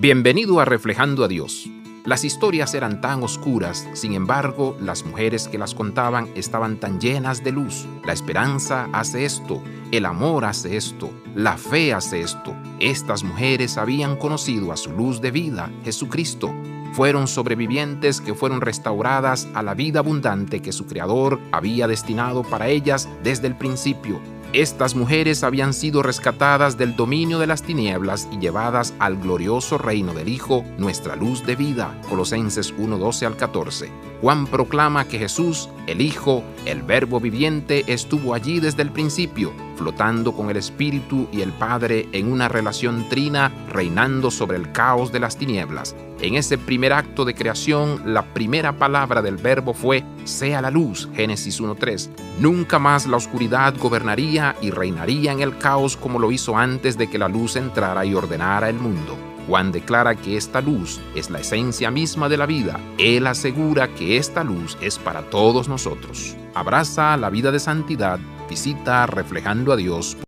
Bienvenido a Reflejando a Dios. Las historias eran tan oscuras, sin embargo, las mujeres que las contaban estaban tan llenas de luz. La esperanza hace esto, el amor hace esto, la fe hace esto. Estas mujeres habían conocido a su luz de vida, Jesucristo. Fueron sobrevivientes que fueron restauradas a la vida abundante que su Creador había destinado para ellas desde el principio. Estas mujeres habían sido rescatadas del dominio de las tinieblas y llevadas al glorioso reino del Hijo, nuestra luz de vida. Colosenses 1:12 al 14. Juan proclama que Jesús, el Hijo, el Verbo viviente, estuvo allí desde el principio, flotando con el Espíritu y el Padre en una relación trina, reinando sobre el caos de las tinieblas. En ese primer acto de creación, la primera palabra del verbo fue sea la luz, Génesis 1.3. Nunca más la oscuridad gobernaría y reinaría en el caos como lo hizo antes de que la luz entrara y ordenara el mundo. Juan declara que esta luz es la esencia misma de la vida. Él asegura que esta luz es para todos nosotros. Abraza la vida de santidad, visita reflejando a Dios.